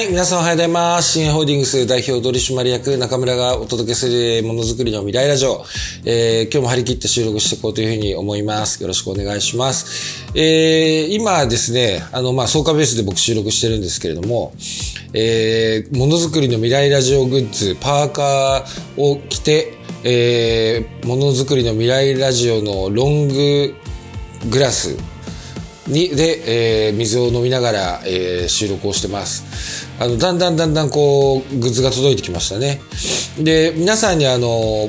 はい、皆さんおはようございます。新ホールディングス代表取締役中村がお届けするものづくりの未来ラジオ。えー、今日も張り切って収録していこうというふうに思います。よろしくお願いします。えー、今ですね、あの、まあ、草加ベースで僕収録してるんですけれども、えー、ものづくりの未来ラジオグッズ、パーカーを着て、えー、ものづくりの未来ラジオのロンググラスにで、えー、水を飲みながら、えー、収録をしてます。あのだんだんだんだんこうグッズが届いてきましたね。で皆さんにあの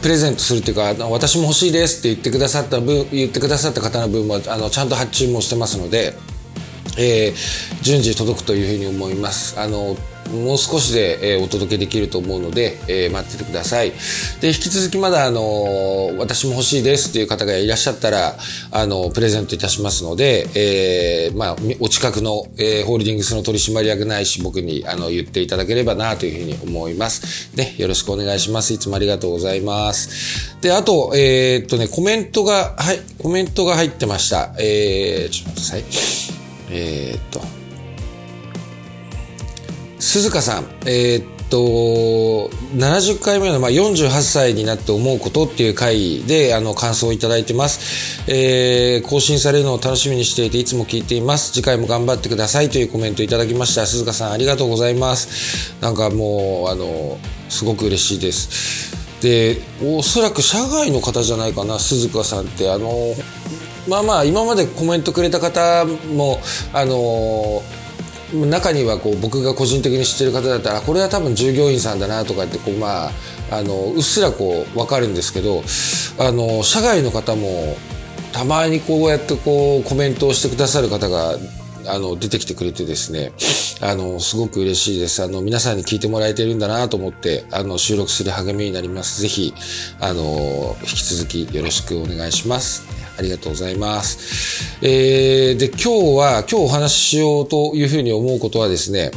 プレゼントするっていうか私も欲しいですって言ってくださった分言ってくださった方の分もあのちゃんと発注もしてますので、えー、順次届くというふうに思います。あのもう少しで、えー、お届けできると思うので、えー、待っててください。で、引き続きまだ、あのー、私も欲しいですっていう方がいらっしゃったら、あのプレゼントいたしますので、え、まあ、お近くの、え、ホールディングスの取締役ないし、僕に、あの、言っていただければな、というふうに思います。で、よろしくお願いします。いつもありがとうございます。で、あと、えー、っとね、コメントが、はい、コメントが入ってました。えー、ちょっと待ってください。え、っと、鈴鹿さん、えー、っと、70回目の、まあ、48歳になって思うことっていう回で、あの、感想をいただいてます。えー、更新されるのを楽しみにしていて、いつも聞いています。次回も頑張ってくださいというコメントいただきました。鈴鹿さん、ありがとうございます。なんかもう、あの、すごく嬉しいです。で、おそらく社外の方じゃないかな、鈴鹿さんって、あの、まあまあ、今までコメントくれた方も、あの、中にはこう僕が個人的に知ってる方だったらこれは多分従業員さんだなとかってこうまああのうっすらこう分かるんですけどあの社外の方もたまにこうやってこうコメントをしてくださる方があの出てきてくれてですねあのすごく嬉しいです。あの皆さんに聞いてもらえてるんだなと思ってあの収録する励みになります。ぜひあの引き続きよろしくお願いします。ありがとうございます。えー、で、今日は、今日お話ししようというふうに思うことはですね、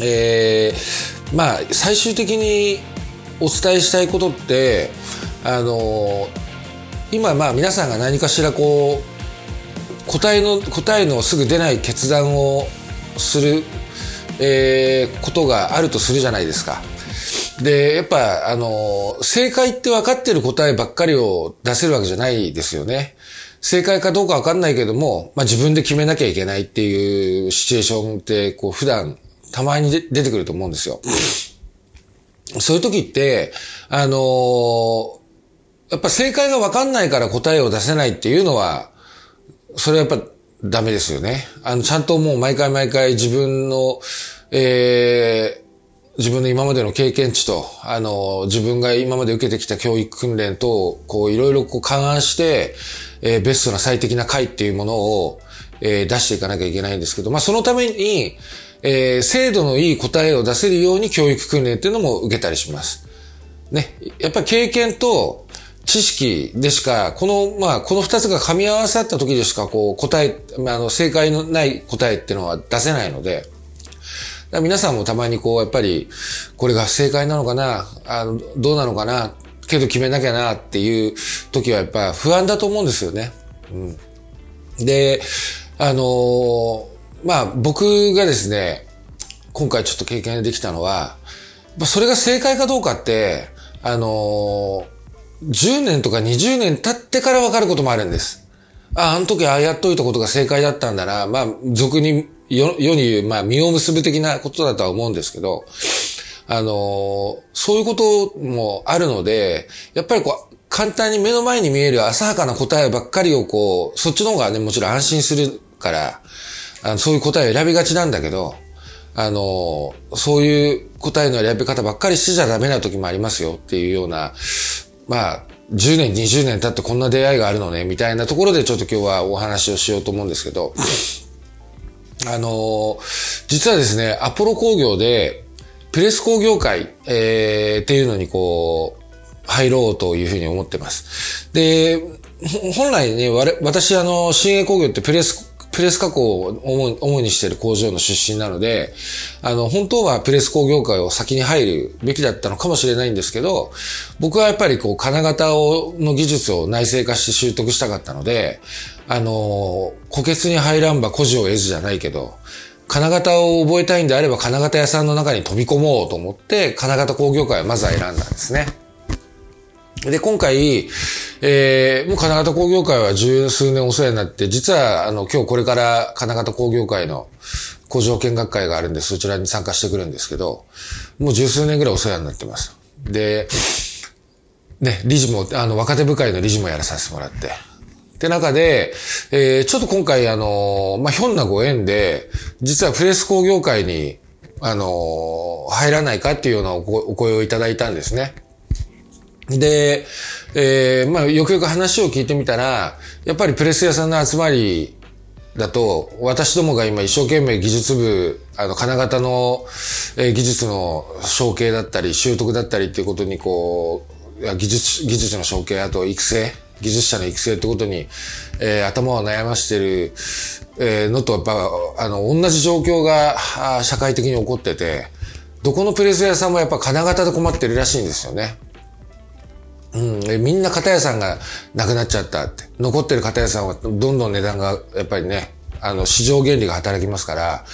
えー、まあ、最終的にお伝えしたいことって、あの今、まあ、皆さんが何かしらこう、答えの、答えのすぐ出ない決断をする、えー、ことがあるとするじゃないですか。で、やっぱ、あの、正解って分かってる答えばっかりを出せるわけじゃないですよね。正解かどうか分かんないけども、まあ、自分で決めなきゃいけないっていうシチュエーションって、こう、普段、たまに出てくると思うんですよ。そういう時って、あのやっぱ正解が分かんないから答えを出せないっていうのは、それはやっぱダメですよね。あの、ちゃんともう毎回毎回自分の、えー、自分の今までの経験値と、あの、自分が今まで受けてきた教育訓練と、こう、いろいろこう勘案して、えー、ベストな最適な回っていうものを、えー、出していかなきゃいけないんですけど、まあ、そのために、えー、精度のいい答えを出せるように教育訓練っていうのも受けたりします。ね。やっぱり経験と知識でしか、この、まあ、この二つが噛み合わさった時でしか、こう、答え、まああの、正解のない答えっていうのは出せないので、皆さんもたまにこう、やっぱり、これが正解なのかなあの、どうなのかなけど決めなきゃなっていう時はやっぱ不安だと思うんですよね。うん。で、あのー、まあ、僕がですね、今回ちょっと経験できたのは、それが正解かどうかって、あのー、10年とか20年経ってから分かることもあるんです。あ、あの時ああやっといたことが正解だったんだな。まあ、俗に世に言う、まあ、実を結ぶ的なことだとは思うんですけど、あの、そういうこともあるので、やっぱりこう、簡単に目の前に見える浅はかな答えばっかりをこう、そっちの方がね、もちろん安心するから、あのそういう答えを選びがちなんだけど、あの、そういう答えの選び方ばっかりしてちゃダメな時もありますよっていうような、まあ、10年、20年経ってこんな出会いがあるのね、みたいなところでちょっと今日はお話をしようと思うんですけど、あのー、実はですね、アポロ工業で、プレス工業会、えー、っていうのにこう、入ろうというふうに思ってます。で、本来ね、私、あの、新鋭工業ってプレス、プレス加工を主にしている工場の出身なので、あの、本当はプレス工業界を先に入るべきだったのかもしれないんですけど、僕はやっぱりこう、金型を、の技術を内製化して習得したかったので、あの、虎穴に入らんば孤児を得ずじゃないけど、金型を覚えたいんであれば金型屋さんの中に飛び込もうと思って、金型工業会をまずは選んだんですね。で、今回、えー、もう金型工業会は十数年お世話になって、実は、あの、今日これから金型工業会の工場見学会があるんで、そちらに参加してくるんですけど、もう十数年ぐらいお世話になってます。で、ね、理事も、あの、若手部会の理事もやらさせてもらって、って中で、えー、ちょっと今回あの、まあ、ひょんなご縁で、実はプレス工業会に、あの、入らないかっていうようなお声をいただいたんですね。で、えー、まあ、よくよく話を聞いてみたら、やっぱりプレス屋さんの集まりだと、私どもが今一生懸命技術部、あの、金型の、えー、技術の承継だったり、習得だったりっていうことにこう、技術、技術の承継、あと育成、技術者の育成ってことに、えー、頭を悩ましてる、えー、のと、やっぱ、あの、同じ状況が社会的に起こってて、どこのプレス屋さんもやっぱ金型で困ってるらしいんですよね。うん、みんな型屋さんがなくなっちゃったって。残ってる型屋さんはどんどん値段がやっぱりね、あの、市場原理が働きますから、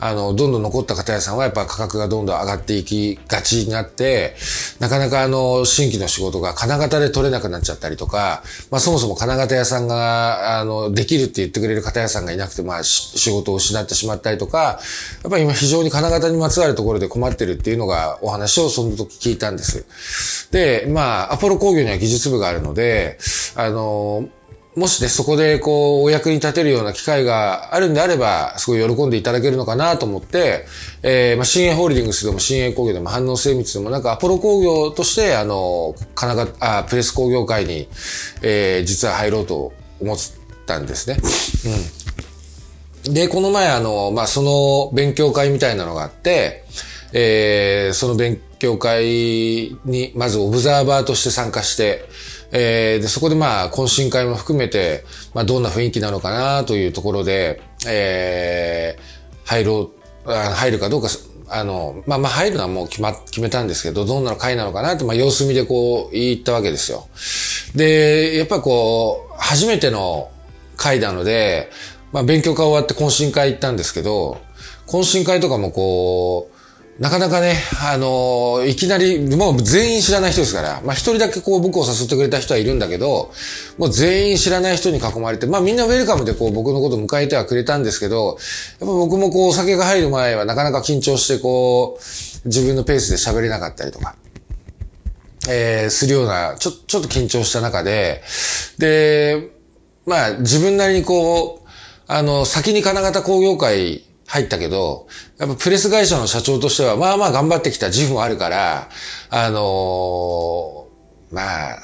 あの、どんどん残った方屋さんはやっぱ価格がどんどん上がっていきがちになって、なかなかあの、新規の仕事が金型で取れなくなっちゃったりとか、まあそもそも金型屋さんが、あの、できるって言ってくれる方屋さんがいなくて、まあ仕事を失ってしまったりとか、やっぱり今非常に金型にまつわるところで困ってるっていうのがお話をその時聞いたんです。で、まあ、アポロ工業には技術部があるので、あの、もしね、そこでこう、お役に立てるような機会があるんであれば、すごい喜んでいただけるのかなと思って、えー、まあ、新鋭ホールディングスでも新鋭工業でも反応精密でもなんかアポロ工業として、あの、神奈川、あ、プレス工業会に、えー、実は入ろうと思ったんですね。うん。で、この前あの、まあ、その勉強会みたいなのがあって、えー、その勉強会に、まずオブザーバーとして参加して、えー、で、そこでまあ、懇親会も含めて、まあ、どんな雰囲気なのかなというところで、えー、入ろう、入るかどうか、あの、まあまあ入るのはもう決ま、決めたんですけど、どんな会なのかなって、まあ様子見でこう言ったわけですよ。で、やっぱこう、初めての会なので、まあ勉強会終わって懇親会行ったんですけど、懇親会とかもこう、なかなかね、あのー、いきなり、もう全員知らない人ですから、まあ一人だけこう僕を誘ってくれた人はいるんだけど、もう全員知らない人に囲まれて、まあみんなウェルカムでこう僕のこと迎えてはくれたんですけど、やっぱ僕もこうお酒が入る前はなかなか緊張してこう、自分のペースで喋れなかったりとか、えー、するような、ちょ、ちょっと緊張した中で、で、まあ自分なりにこう、あの、先に金型工業会入ったけど、やっぱプレス会社の社長としては、まあまあ頑張ってきた自負もあるから、あのー、まあ、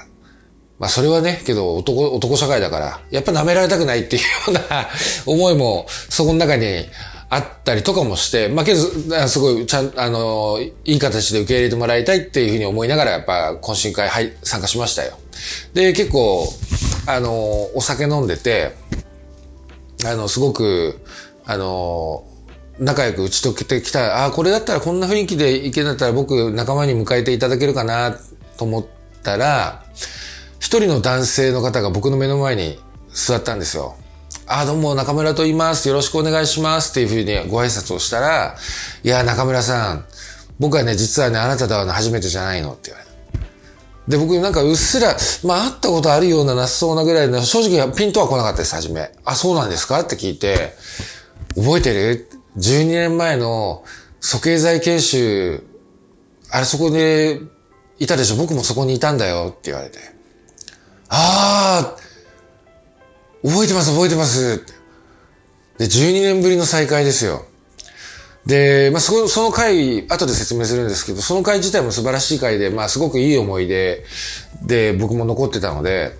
まあそれはね、けど男、男社会だから、やっぱ舐められたくないっていうような思いも、そこの中にあったりとかもして、まあけど、すごい、ちゃん、あのー、いい形で受け入れてもらいたいっていうふうに思いながら、やっぱ懇親会、はい、参加しましたよ。で、結構、あのー、お酒飲んでて、あの、すごく、あの仲良く打ち解けてきた、ああ、これだったらこんな雰囲気でいけんだったら僕仲間に迎えていただけるかなと思ったら、一人の男性の方が僕の目の前に座ったんですよ。ああ、どうも中村と言います。よろしくお願いします。っていうふうにご挨拶をしたら、いや、中村さん、僕はね、実はね、あなたとは初めてじゃないのって言われた。で、僕なんかうっすら、まあ会ったことあるようななさそうなぐらいの、正直ピンとは来なかったです、初め。あ、そうなんですか？って聞いて、覚えてる？?12 年前の鼠径剤研修、あれそこでいたでしょ？僕もそこにいたんだよって言われて。ああ覚えてます覚えてますで、12年ぶりの再会ですよ。で、まあ、そその回、後で説明するんですけど、その回自体も素晴らしい回で、まあ、すごくいい思い出で、僕も残ってたので、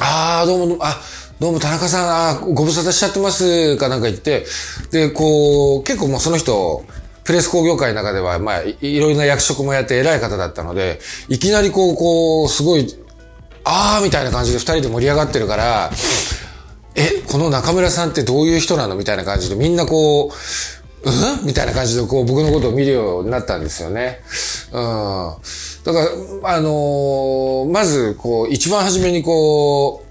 ああ、どうも、あ、どうも田中さん、あご無沙汰しちゃってますかなんか言って、で、こう、結構もうその人、プレス工業界の中では、まあい、ろいろな役職もやって偉い方だったので、いきなりこう、こう、すごい、あーみたいな感じで二人で盛り上がってるから、え、この中村さんってどういう人なのみたいな感じでみんなこう、うん？みたいな感じでこう僕のことを見るようになったんですよね。うん。だから、あのー、まずこう、一番初めにこう、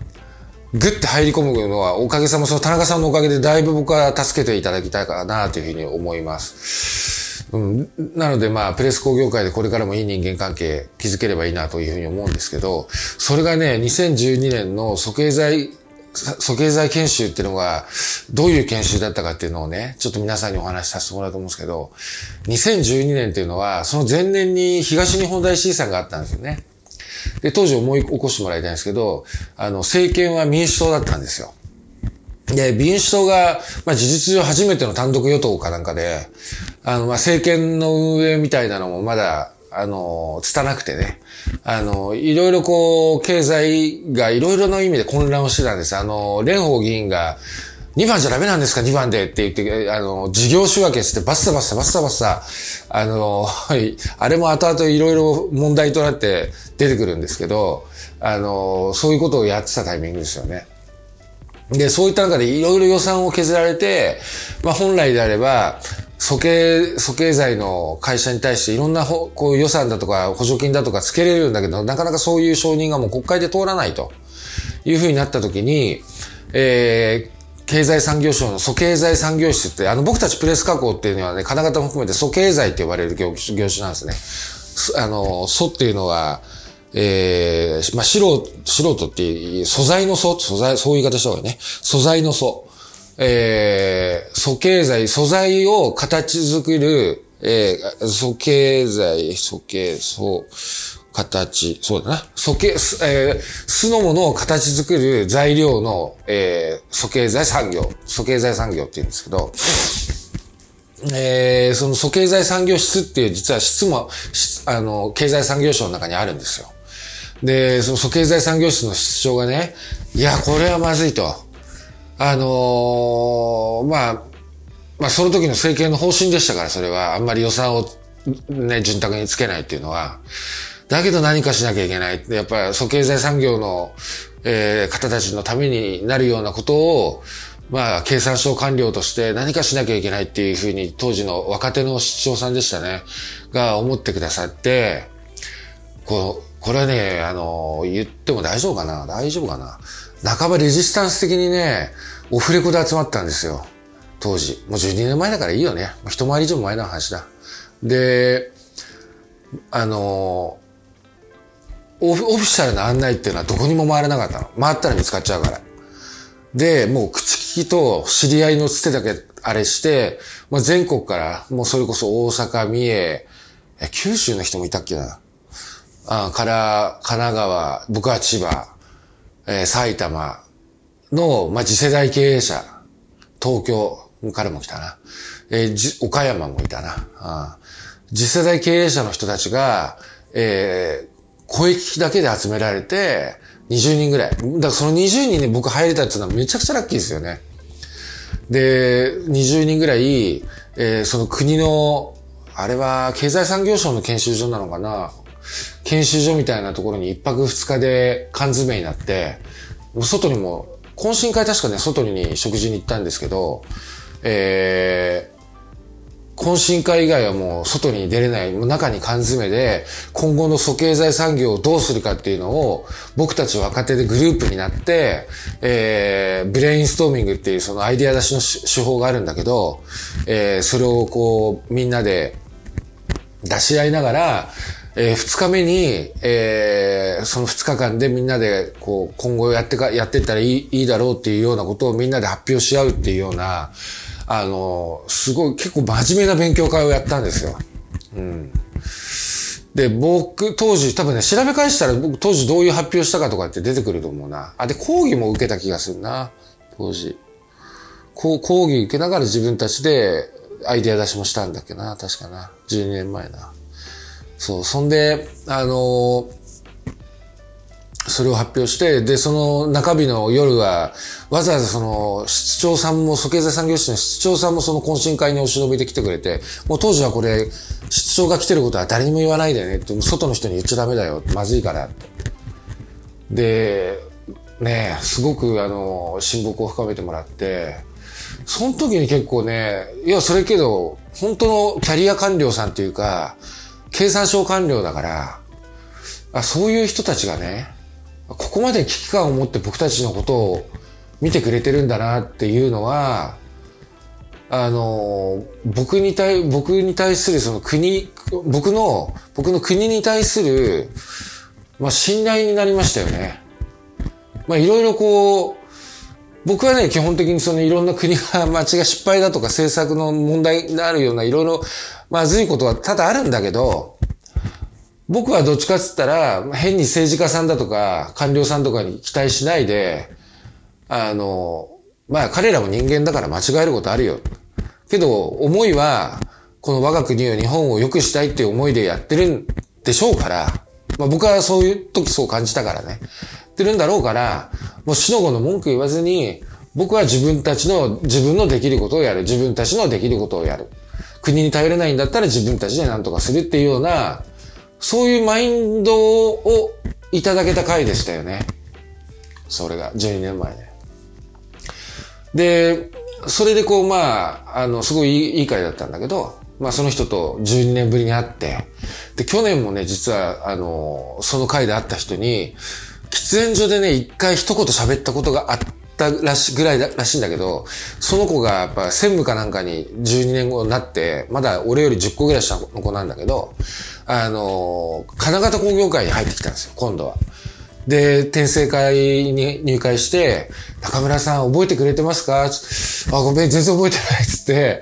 ぐって入り込むのは、おかげさま、その田中さんのおかげでだいぶ僕は助けていただきたいかなというふうに思います。うん、なのでまあ、プレス工業界でこれからもいい人間関係築ければいいなというふうに思うんですけど、それがね、2012年の素経済素経済研修っていうのが、どういう研修だったかっていうのをね、ちょっと皆さんにお話しさせてもらうと思うんですけど、2012年っていうのは、その前年に東日本大震災があったんですよね。で、当時思い起こしてもらいたいんですけど、あの、政権は民主党だったんですよ。で、民主党が、まあ、事実上初めての単独与党かなんかで、あの、まあ、政権の運営みたいなのもまだ、あの、拙くてね、あの、いろいろこう、経済がいろいろな意味で混乱をしてたんです。あの、蓮舫議員が、2番じゃダメなんですか ?2 番でって言って、あの、事業仕分けしてバッサバッサバッサバッサ、あの、はい、あれも後々いろいろ問題となって出てくるんですけど、あの、そういうことをやってたタイミングですよね。で、そういった中でいろいろ予算を削られて、まあ本来であれば、素経、素経済の会社に対していろんなこう予算だとか補助金だとかつけれるんだけど、なかなかそういう承認がもう国会で通らないというふうになったときに、えー、経済産業省の素経済産業室って、あの僕たちプレス加工っていうのはね、金型も含めて素経済って呼ばれる業種なんですね。あの、素っていうのは、えー、まあ、素人、素人っていう、素材の素、素材、そういう言い方した方がいいね。素材の素。えー、素経済、素材を形作る、えー、素経済、素経、素、形、そうだな。素経、えー、素のものを形作る材料の、えー、素経済産業、素経済産業って言うんですけど、えー、その素経済産業室っていう実は室も、あの、経済産業省の中にあるんですよ。で、その素経済産業室の室長がね、いや、これはまずいと。あのー、まあ、まあその時の政権の方針でしたから、それは。あんまり予算をね、潤沢につけないっていうのは。だけど何かしなきゃいけない。やっぱり、素経済産業の、えー、方たちのためになるようなことを、まあ、経産省官僚として何かしなきゃいけないっていうふうに、当時の若手の市長さんでしたね、が思ってくださって、こう、これはね、あの、言っても大丈夫かな？大丈夫かな？半ばレジスタンス的にね、オフレコで集まったんですよ。当時。もう12年前だからいいよね。一回り以上前の話だ。で、あの、オフオフィシャルな案内っていうのはどこにも回らなかったの。回ったら見つかっちゃうから。で、もう口利きと知り合いのつてだけあれして、まあ、全国から、もうそれこそ大阪、三重、九州の人もいたっけな。あから、神奈川、僕は千葉、えー、埼玉の、まあ、次世代経営者、東京からも来たな。えー、岡山もいたな。あ次世代経営者の人たちが、えー、声聞きだけで集められて、20人ぐらい。だからその20人に僕入れたっていうのはめちゃくちゃラッキーですよね。で、20人ぐらい、えー、その国の、あれは経済産業省の研修所なのかな？研修所みたいなところに一泊二日で缶詰になって、外にも、懇親会確かね、外に食事に行ったんですけど、え、懇親会以外はもう外に出れない、もう中に缶詰で、今後の素経済産業をどうするかっていうのを、僕たち若手でグループになって、えー、ブレインストーミングっていうそのアイデア出しの手法があるんだけど、えー、それをこう、みんなで出し合いながら、えー、2日目に、えー、その2日間でみんなで、こう、今後やってか、やってったらいいいいだろうっていうようなことをみんなで発表し合うっていうような、あの、すごい結構真面目な勉強会をやったんですよ。うん。で、僕、当時、多分ね、調べ返したら僕当時どういう発表したかとかって出てくると思うな。あ、で、講義も受けた気がするな。当時。こう、講義受けながら自分たちでアイデア出しもしたんだっけな。確かな。12年前な。そう、そんで、あのー、それを発表して、で、その中日の夜は、わざわざその、室長さんも、蘇経済産業室の室長さんもその懇親会にお忍びで来てくれて、もう当時はこれ、室長が来てることは誰にも言わないでねって、外の人に言っちゃダメだよ、まずいからって。で、ねすごくあの、親睦を深めてもらって、その時に結構ね、いや、それけど、本当のキャリア官僚さんっていうか、経産省官僚だから、あそういう人たちがね、ここまで危機感を持って僕たちのことを見てくれてるんだなっていうのは、あの、僕に対、僕に対するその国、僕の、僕の国に対する、まあ、信頼になりましたよね。まあ、いろいろこう、僕はね、基本的にそのいろんな国が間違い失敗だとか政策の問題になるようないろいろまずいことは多々あるんだけど、僕はどっちかっつったら、変に政治家さんだとか官僚さんとかに期待しないで、あの、まあ彼らも人間だから間違えることあるよ。けど、思いは、この我が国を日本を良くしたいっていう思いでやってるんでしょうから、まあ僕はそういう時そう感じたからね。ってるんだろうから、もう死の子の文句言わずに、僕は自分たちの、自分のできることをやる。自分たちのできることをやる。国に頼れないんだったら自分たちで何とかするっていうような、そういうマインドをいただけた回でしたよね。それが、12年前ね。で、それでこう、まあ、あの、すごいいい回だったんだけど、まあその人と12年ぶりに会って、で、去年もね、実は、あの、その回で会った人に、喫煙所でね、一回一言喋ったことがあったらし、ぐらいらしいんだけど、その子がやっぱ専務かなんかに12年後になって、まだ俺より10個ぐらい下の子なんだけど、あの、金型工業会に入ってきたんですよ、今度は。で、転生会に入会して、中村さん覚えてくれてますか？あ、ごめん、全然覚えてないっつって、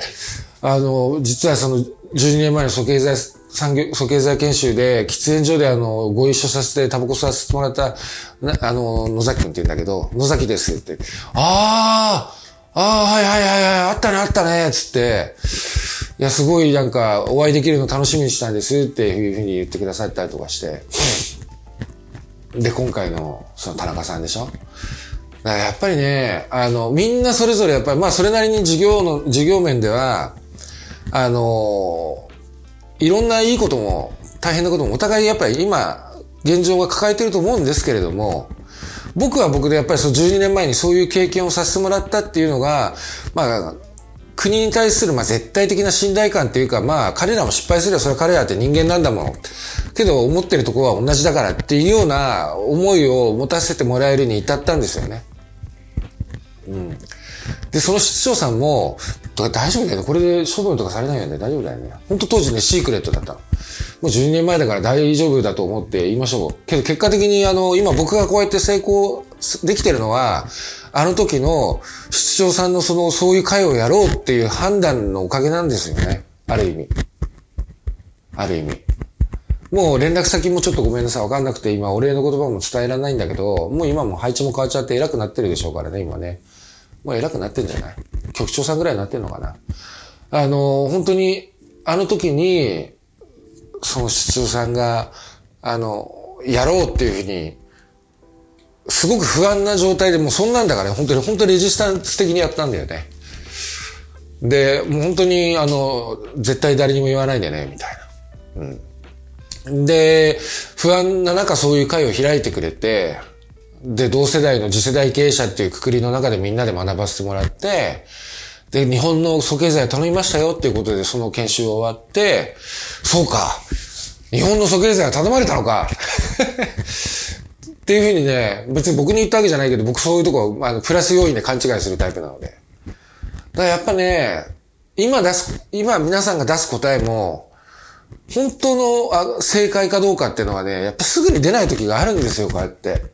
あの、実はその12年前の蘇経済産業、蘇経済研修で、喫煙所であの、ご一緒させて、タバコ吸わせてもらった、あの、野崎くんって言うんだけど、野崎ですって。ああああ、はいはいはいはい、あったねあったねつって、いや、すごいなんか、お会いできるの楽しみにしたんですっていうふうに言ってくださったりとかして。で、今回の、その田中さんでしょ？だからやっぱりね、あの、みんなそれぞれやっぱり、まあそれなりに授業の、授業面では、あの、いろんないいことも大変なこともお互いやっぱり今、現状が抱えてると思うんですけれども、僕は僕でやっぱりその12年前にそういう経験をさせてもらったっていうのが、まあ、国に対するまあ絶対的な信頼感っていうか、まあ彼らも失敗すればそれは彼らって人間なんだもん。けど思ってるとこは同じだからっていうような思いを持たせてもらえるに至ったんですよね。うん。で、その室長さんも、大丈夫だよね。これで処分とかされないよね。大丈夫だよね。本当当時ね、シークレットだったの。もう12年前だから大丈夫だと思って言いましょう。けど結果的にあの、今僕がこうやって成功できてるのは、あの時の室長さんのその、そういう会をやろうっていう判断のおかげなんですよね。ある意味。ある意味。もう連絡先もちょっとごめんなさい。わかんなくて今お礼の言葉も伝えられないんだけど、もう今も配置も変わっちゃって偉くなってるでしょうからね、今ね。もう偉くなってんじゃない？局長さんぐらいになってんのかな？あの、本当に、あの時に、その室長さんが、あの、やろうっていうふうに、すごく不安な状態でもうそんなんだから、本当に、本当にレジスタンス的にやったんだよね。で、もう本当に、あの、絶対誰にも言わないでね、みたいな。うん。で、不安な中そういう会を開いてくれて、で、同世代の次世代経営者っていうくくりの中でみんなで学ばせてもらって、で、日本の素経済頼みましたよっていうことでその研修を終わって、そうか、日本の素経済は頼まれたのかっていうふうにね、別に僕に言ったわけじゃないけど、僕そういうとこ、あの、プラス要因で勘違いするタイプなので。だからやっぱね、今出す、今皆さんが出す答えも、本当のあ正解かどうかっていうのはね、やっぱすぐに出ない時があるんですよ、こうやって。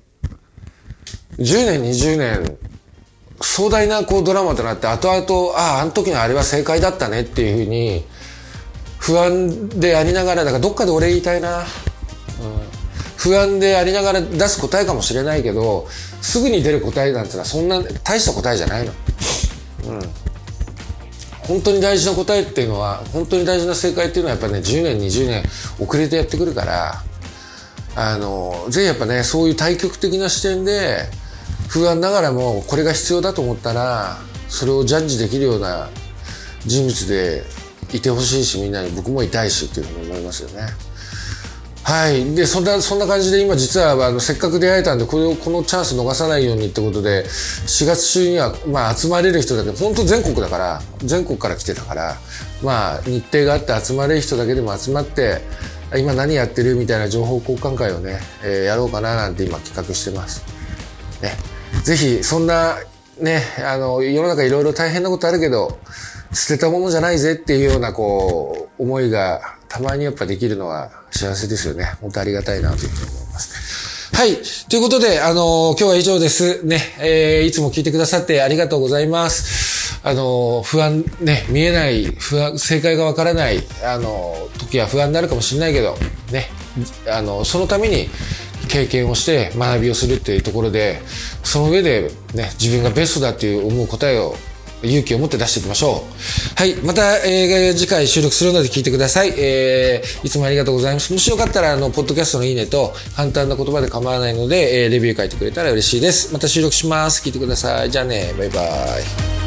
10年、20年、壮大なこうドラマとなって、後々、ああ、あの時のあれは正解だったねっていうふうに、不安でありながら、だからどっかで俺言いたいな。不安でありながら出す答えかもしれないけど、すぐに出る答えなんてのはそんな大した答えじゃないの。うん。本当に大事な答えっていうのは、本当に大事な正解っていうのはやっぱね、10年、20年遅れてやってくるから、あの、ぜひやっぱね、そういう対極的な視点で、不安ながらもこれが必要だと思ったらそれをジャッジできるような人物でいてほしいしみんなに僕もいたいしっていうふうに思いますよね。はい。で、そんな、そんな感じで今実はあのせっかく出会えたんでこれをこのチャンス逃さないようにってことで4月中にはまあ集まれる人だけ本当全国だから全国から来てたからまあ日程があって集まれる人だけでも集まって今何やってるみたいな情報交換会をね、えー、やろうかななんて今企画してます。ね。ぜひ、そんな、ね、あの、世の中いろいろ大変なことあるけど、捨てたものじゃないぜっていうような、こう、思いがたまにやっぱできるのは幸せですよね。本当ありがたいなというふうに思います。はい。ということで、あの、今日は以上です。ね、えー、いつも聞いてくださってありがとうございます。あの、不安、ね、見えない、不安、正解がわからない、あの、時は不安になるかもしれないけど、ね、あの、そのために、経験をして学びをするっていうところで、その上でね、自分がベストだっていう思う答えを勇気を持って出していきましょう。はい。また、えー、次回収録するので聞いてください。えー、いつもありがとうございます。もしよかったら、あの、ポッドキャストのいいねと、簡単な言葉で構わないので、えー、レビュー書いてくれたら嬉しいです。また収録します。聞いてください。じゃあね、バイバイ。